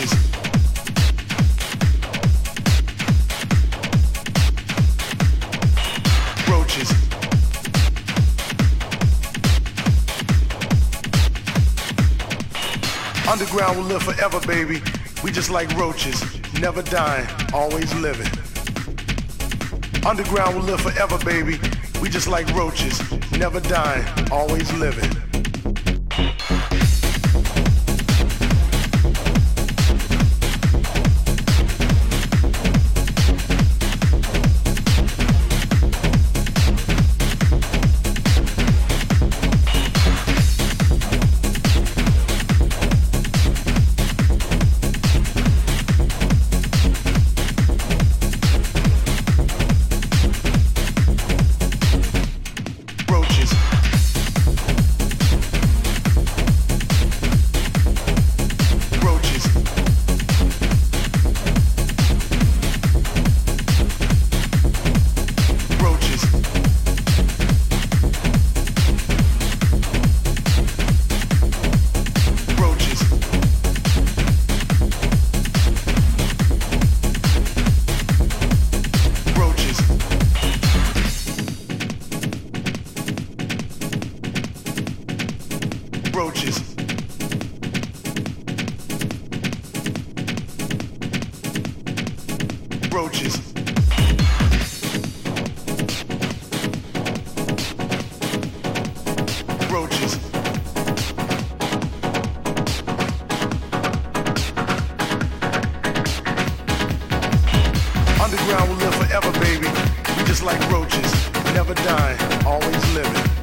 Roaches. Underground will live forever, baby. We just like roaches, never dying, always living. Underground will live forever, baby. We just like roaches, never dying, always living. Just like roaches, never dying, always living.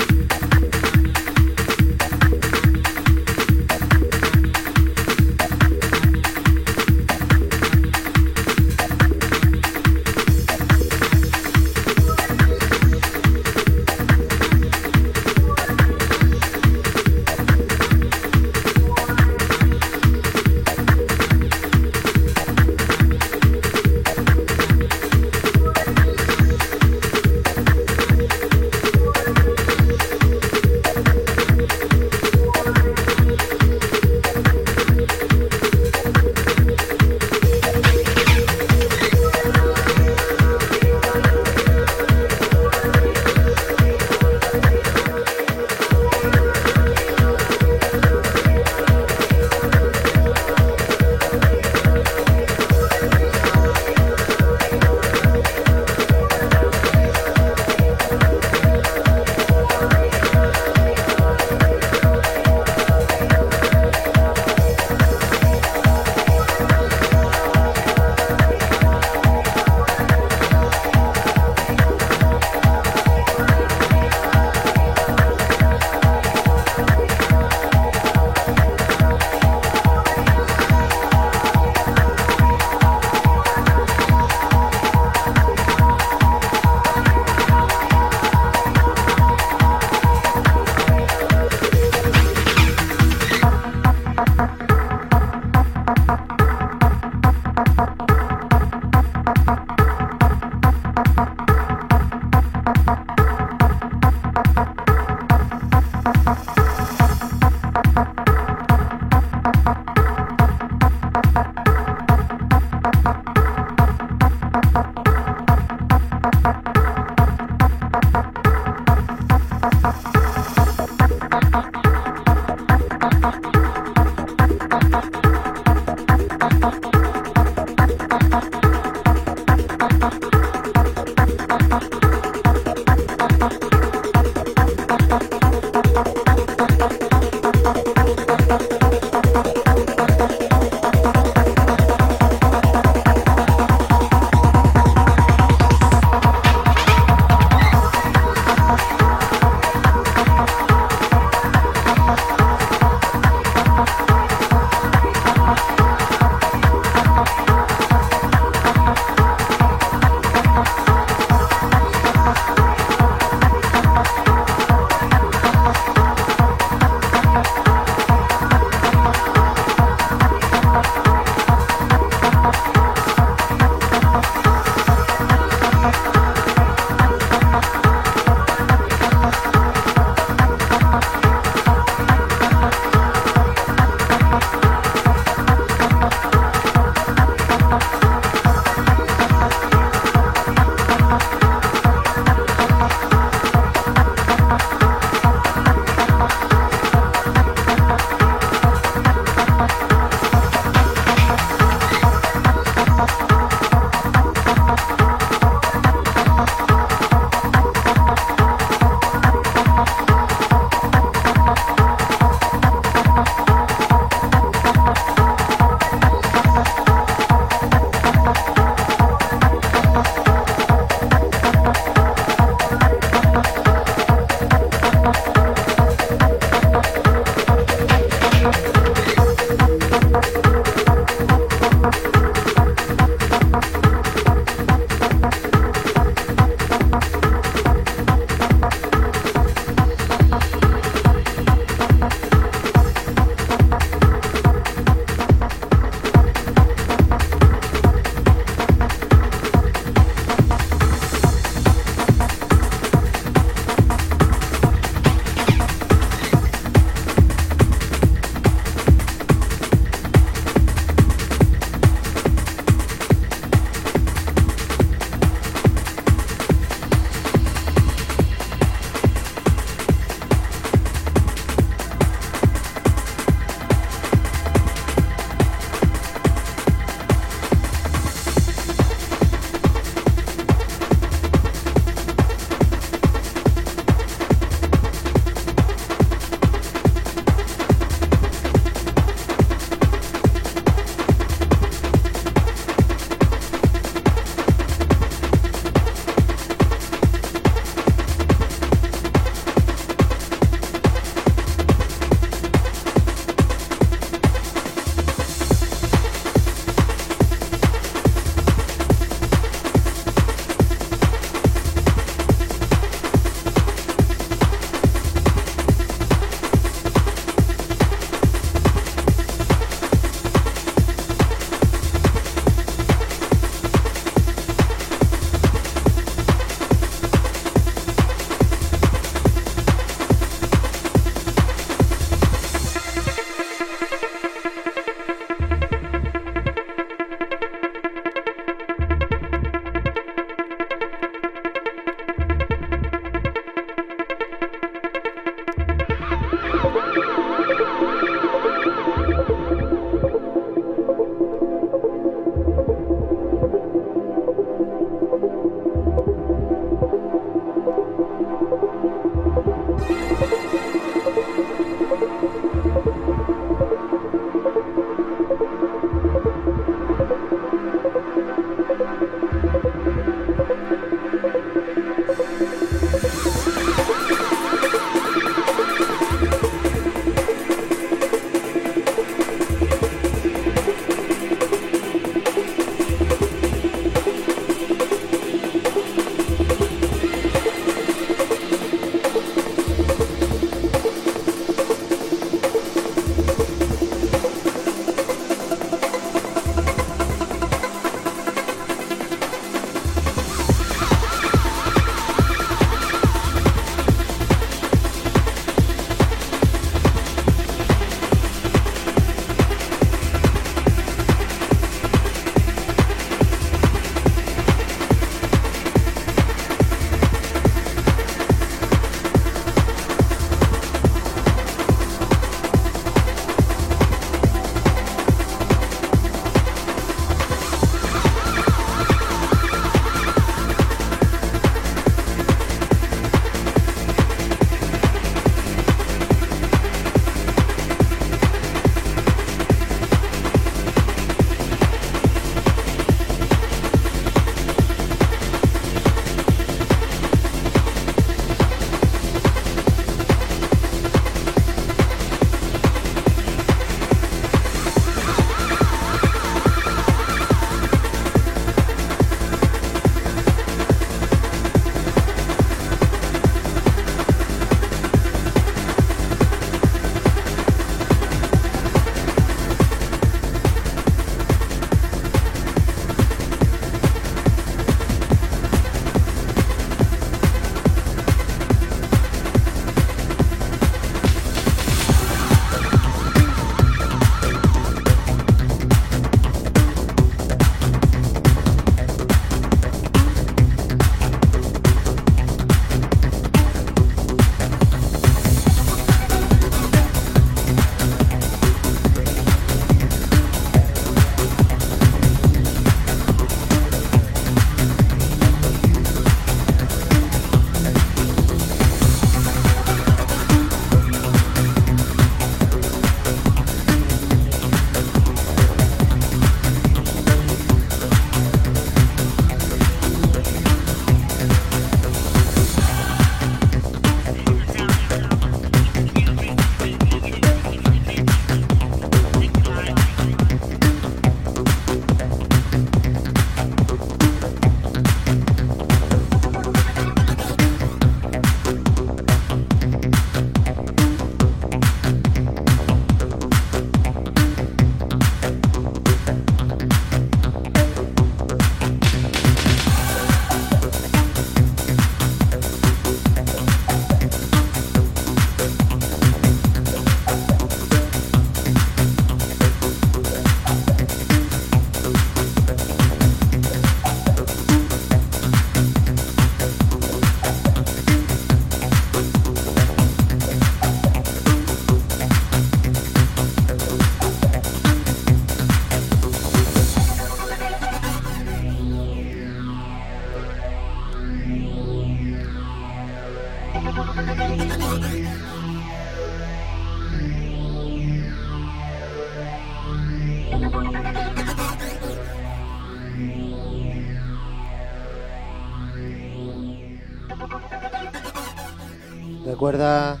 Recuerda,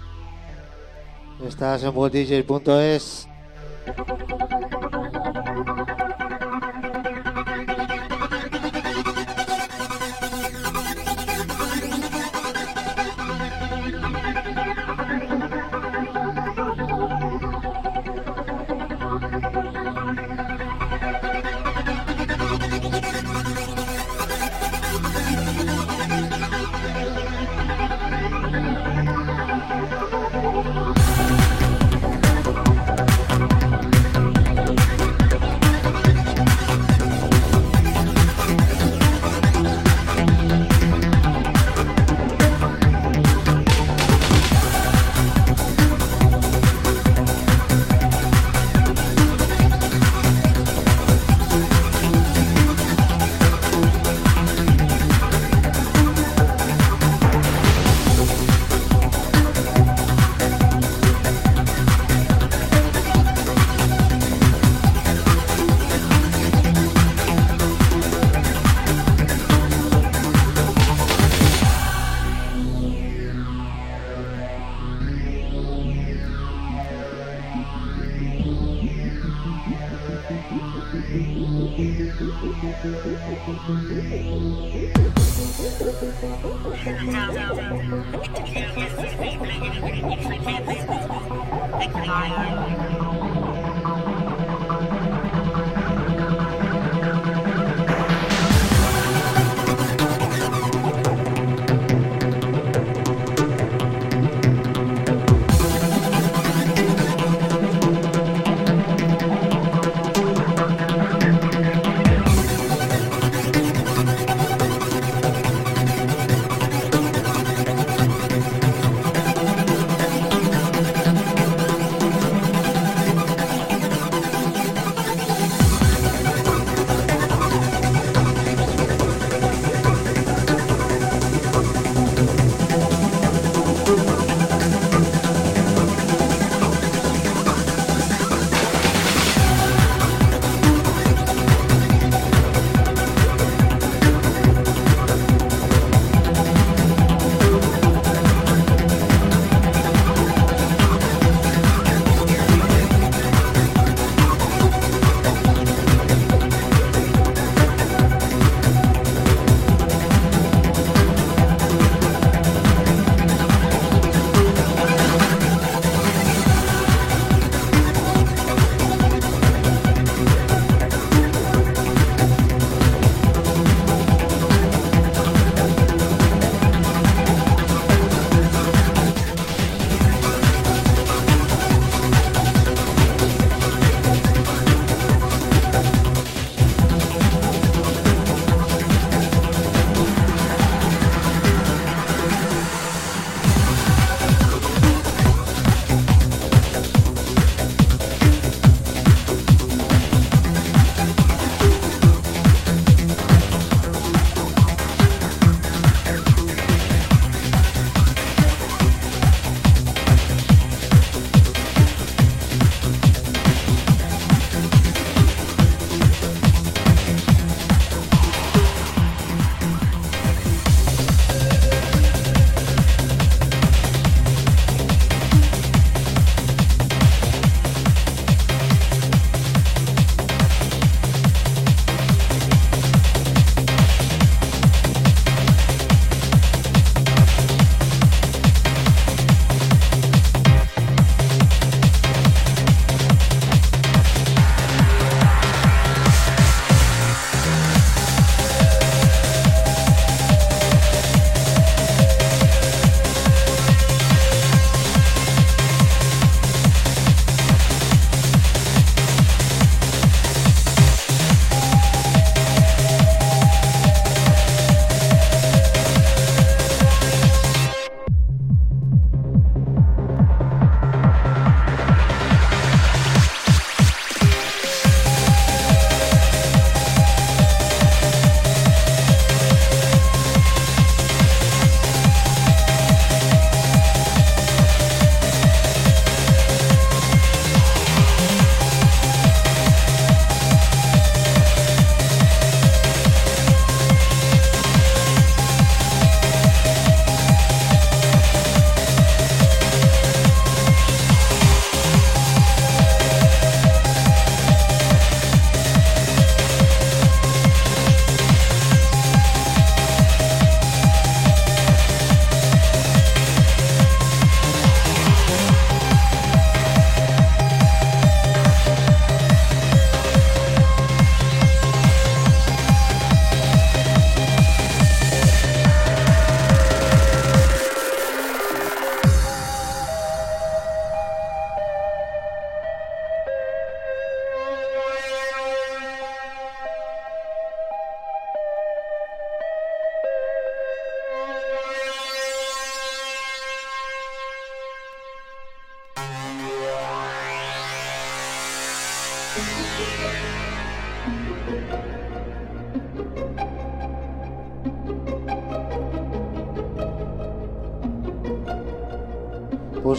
estás en worlddj.es.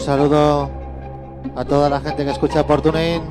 saludo a toda la gente que escucha por TuneIn.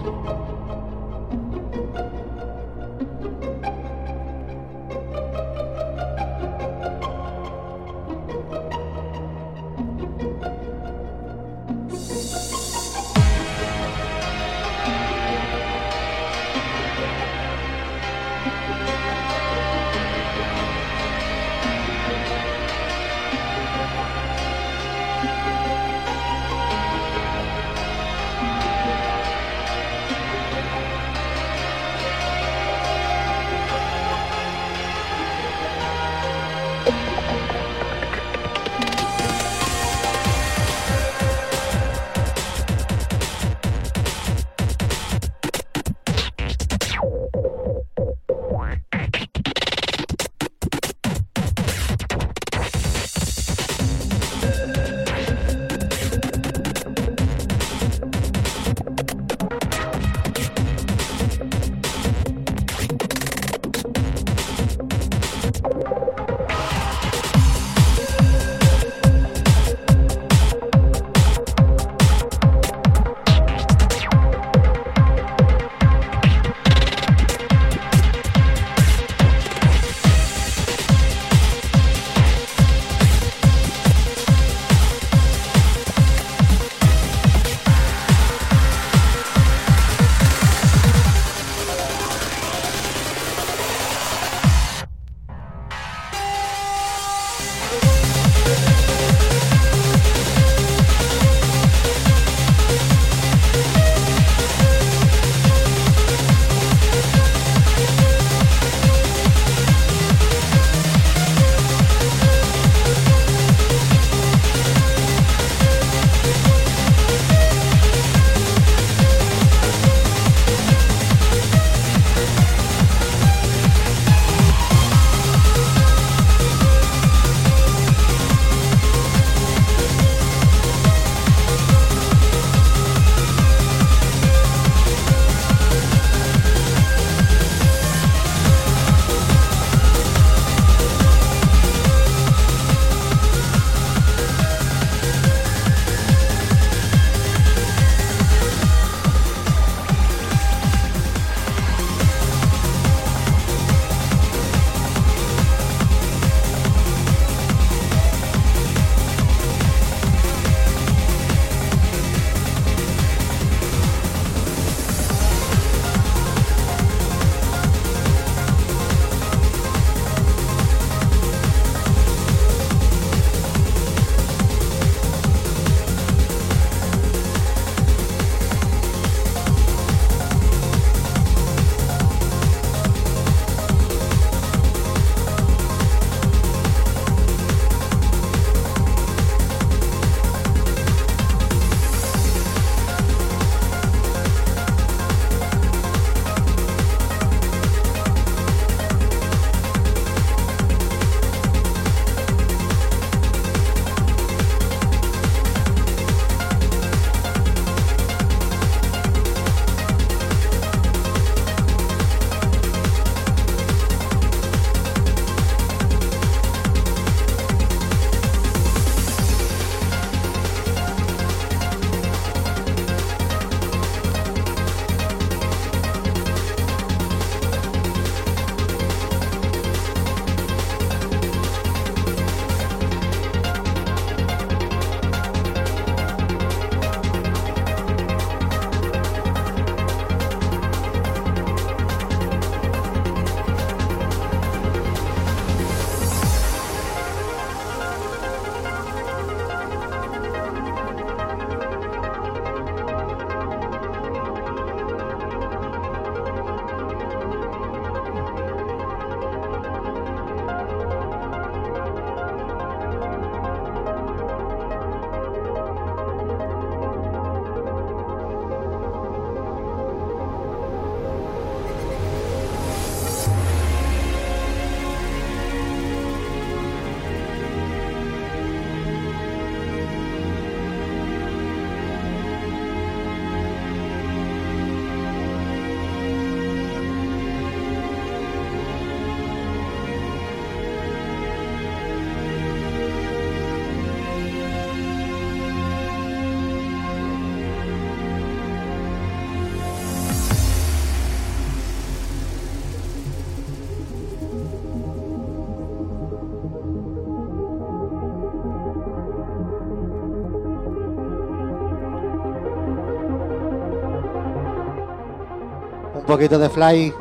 Poquito de fly.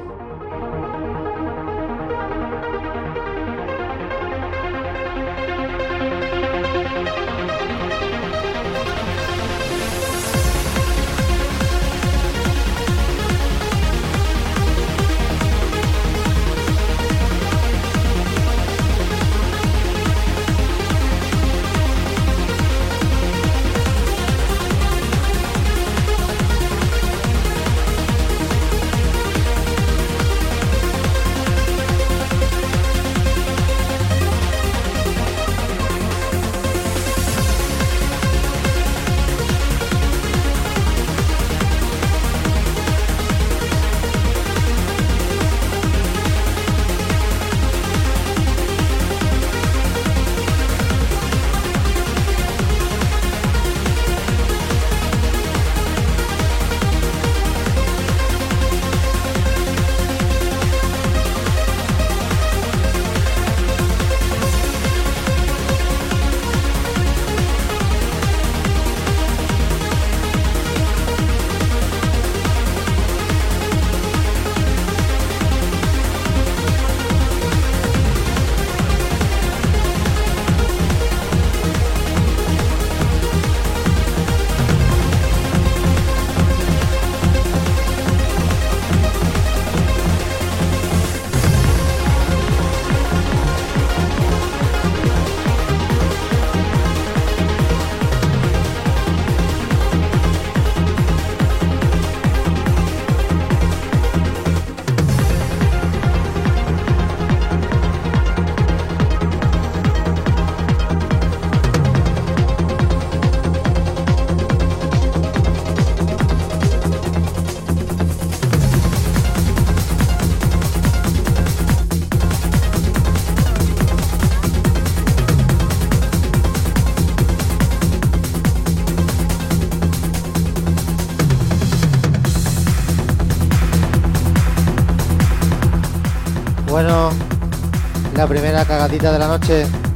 La primera cagadita de la noche.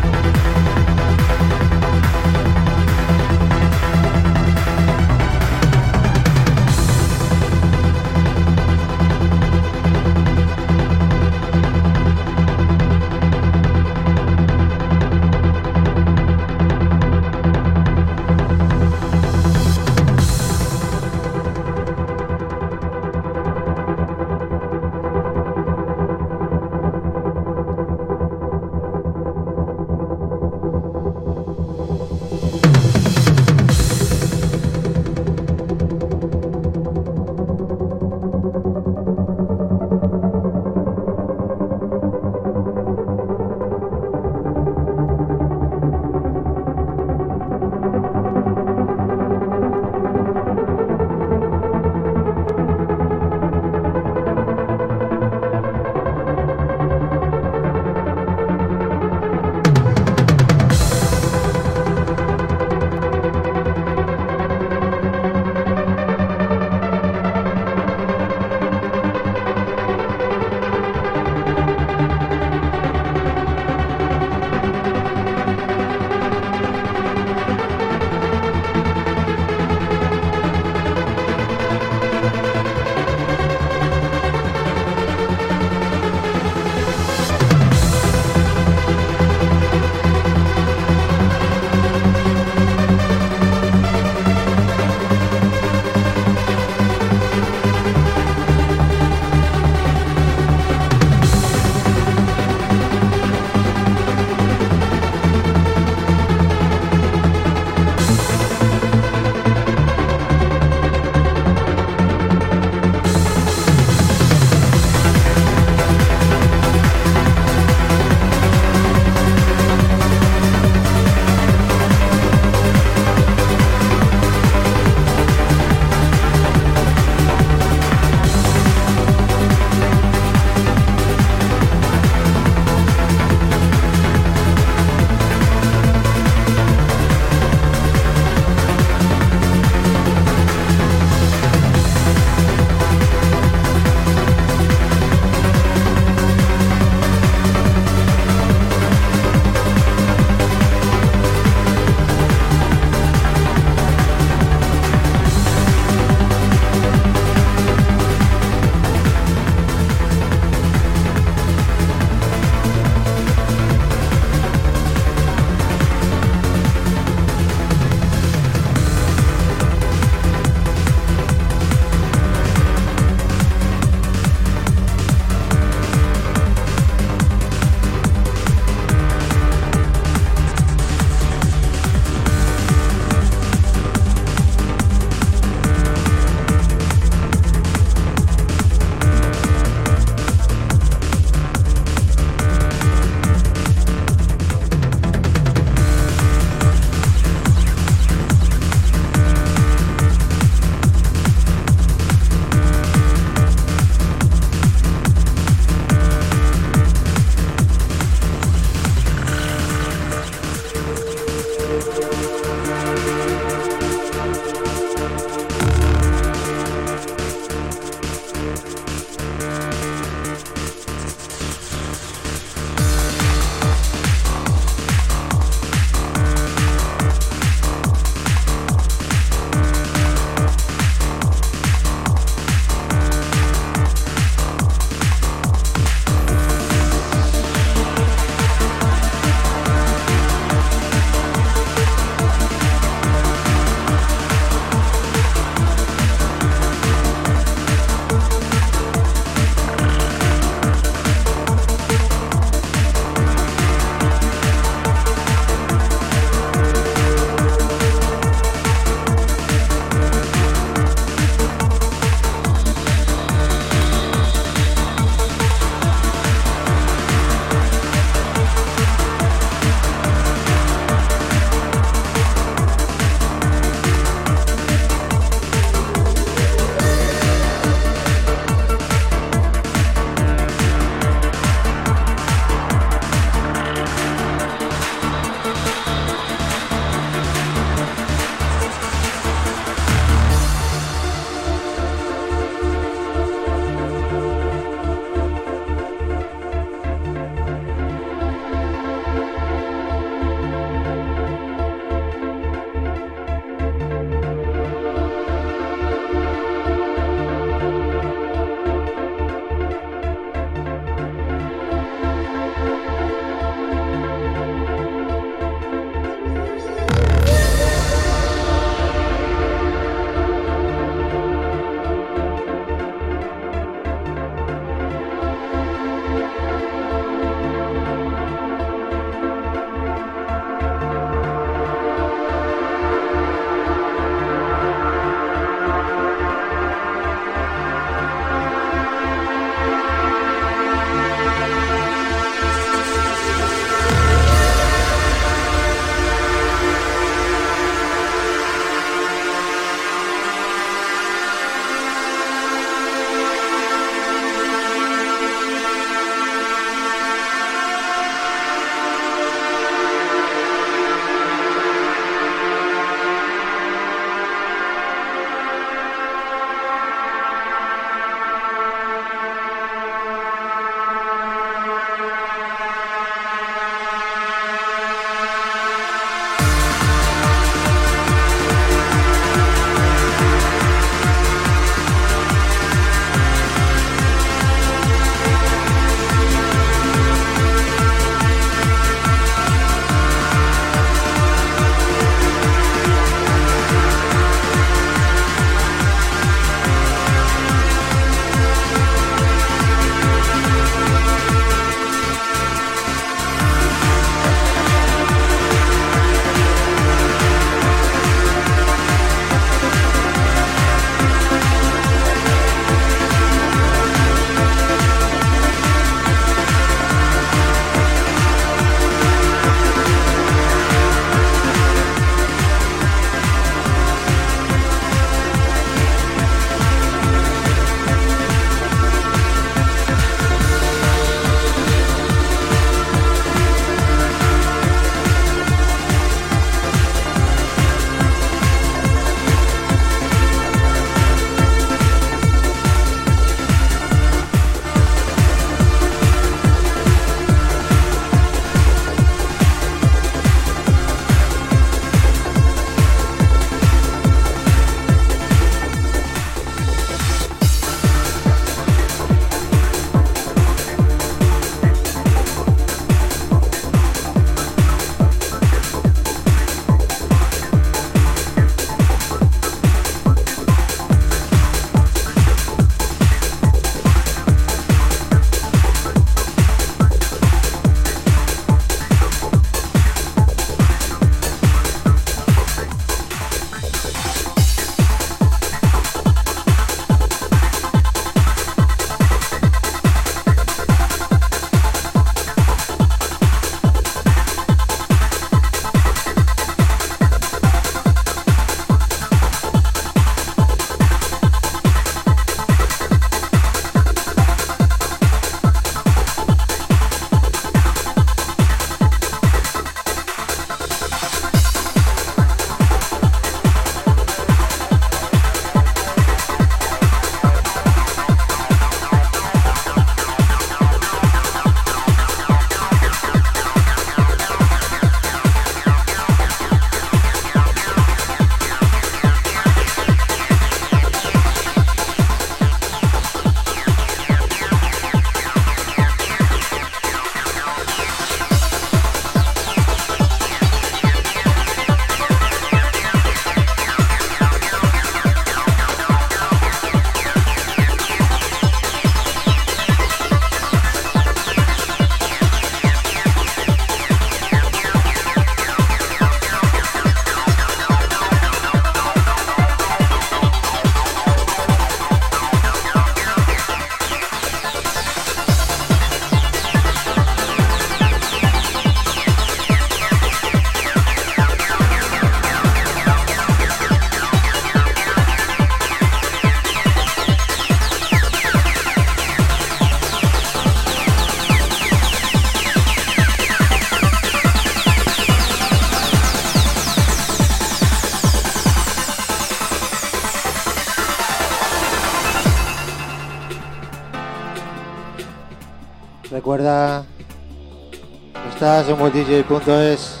worlddj.es.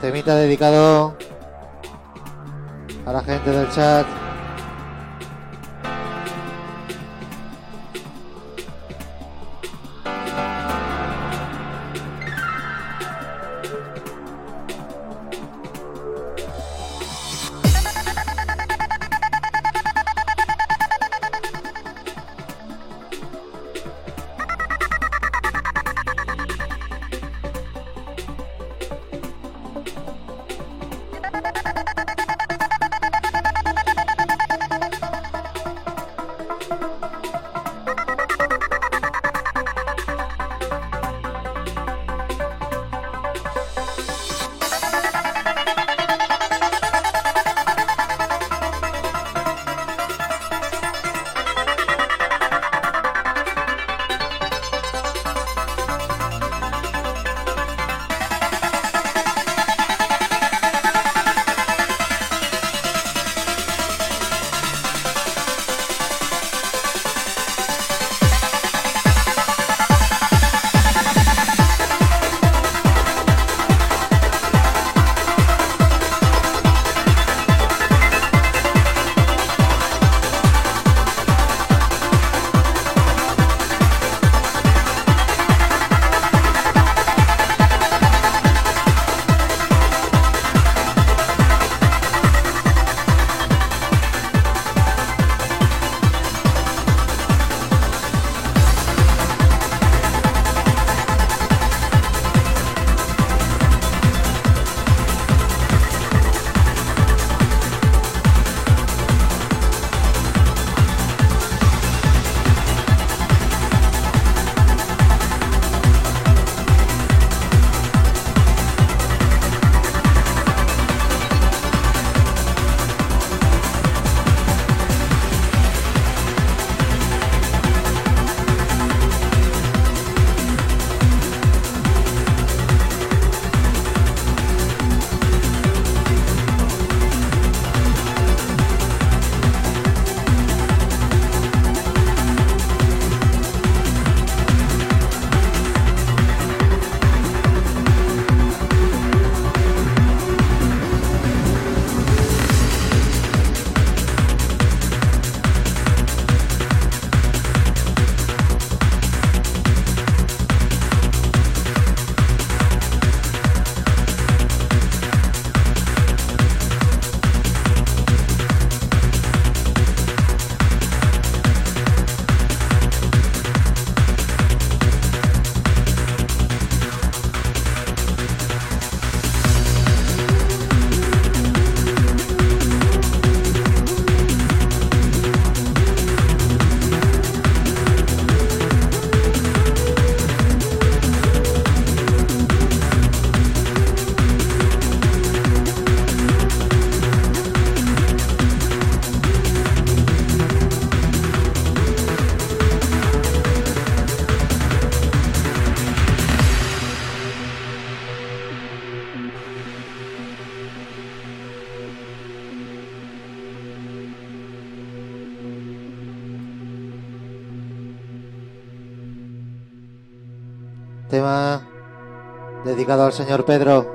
Temita dedicado a la gente del chat. Dedicado al señor Pedro.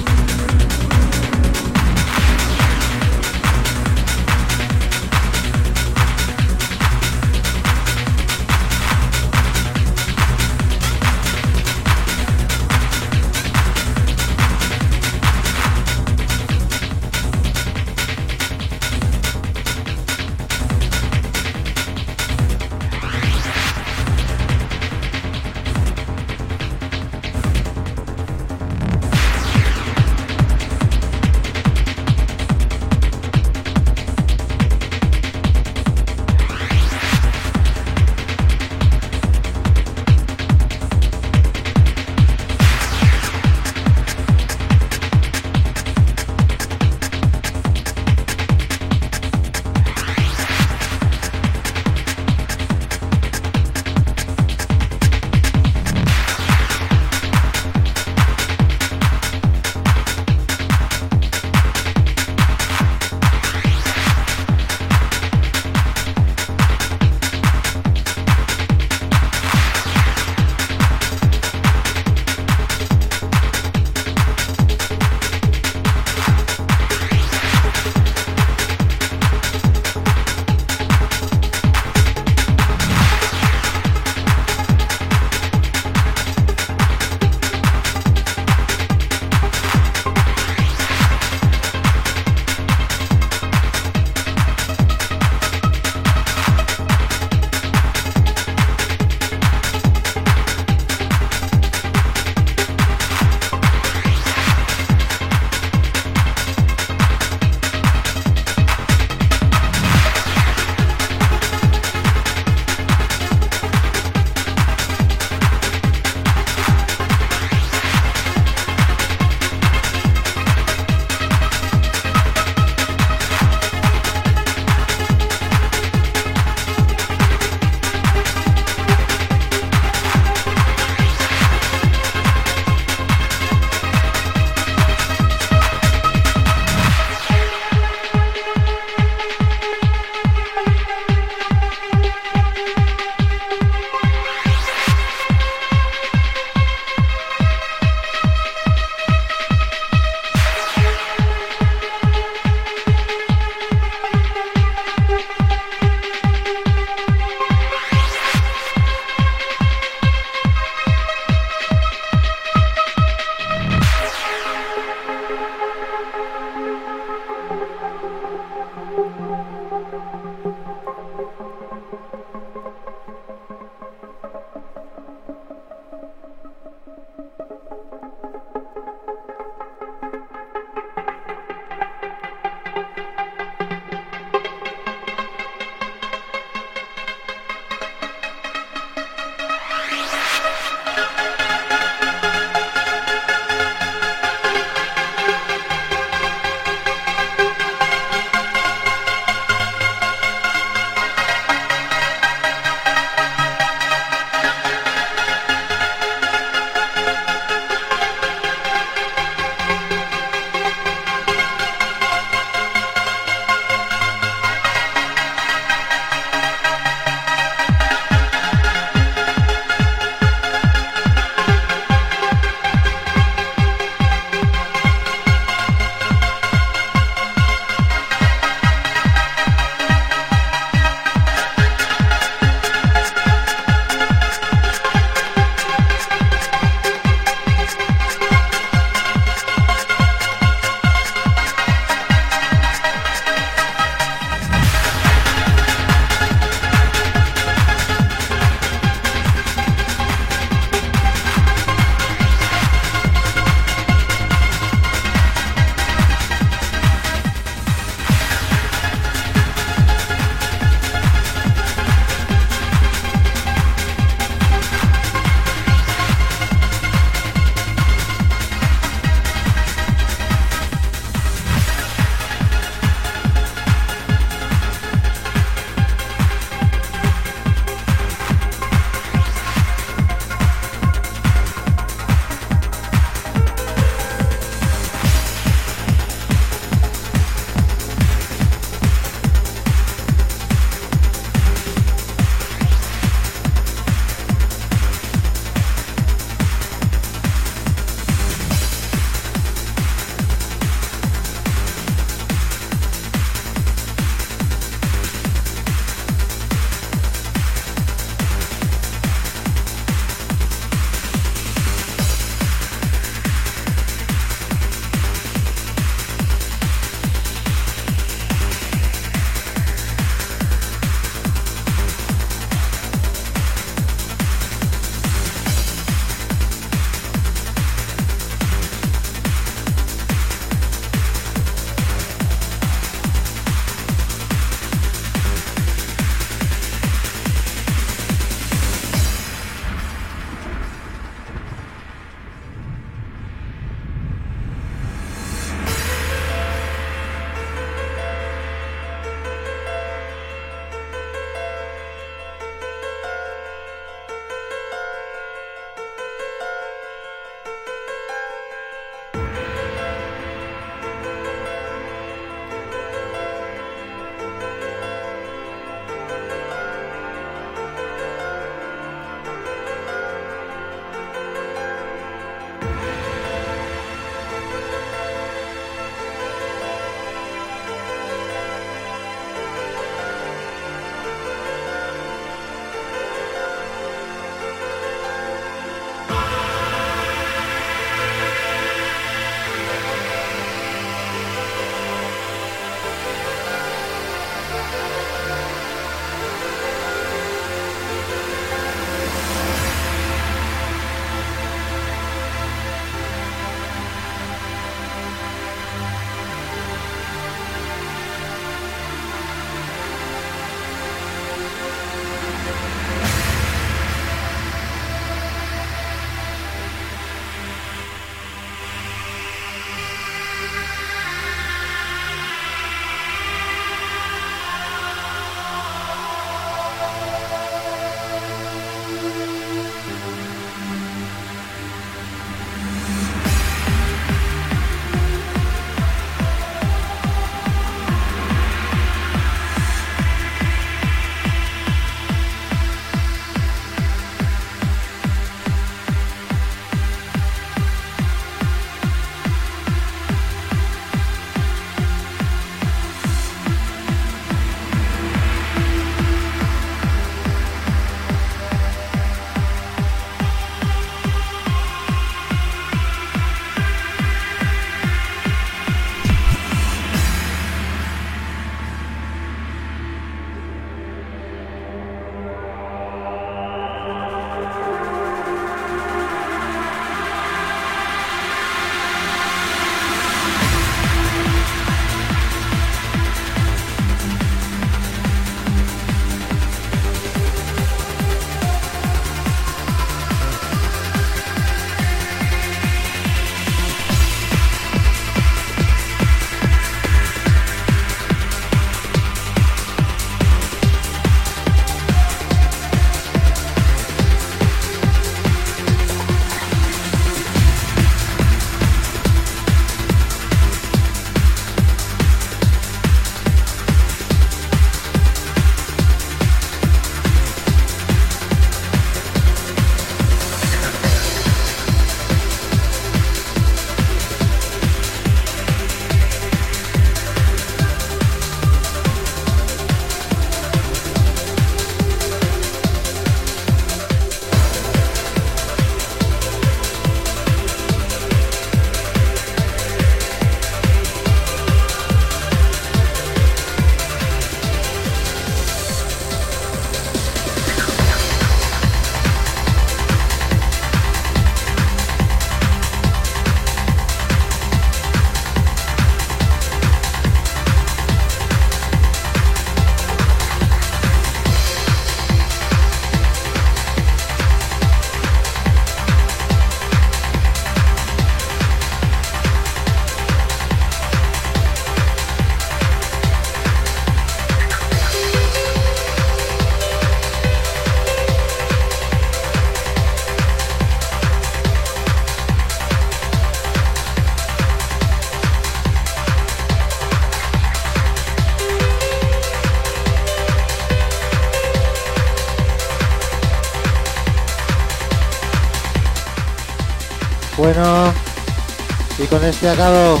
Con este acabo.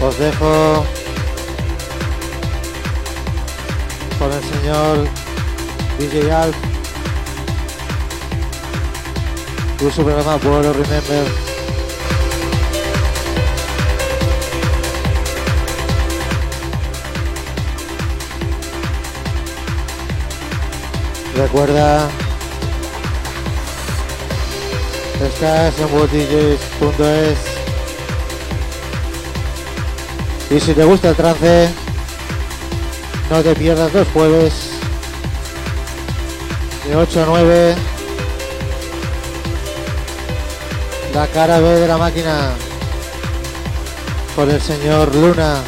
Os dejo con el señor DJ Alf. Y su programa Remember. Recuerda, estás en WordDJs.es y si te gusta el trance, no te pierdas los jueves de 8 a 9 la cara B de la máquina por el señor Luna.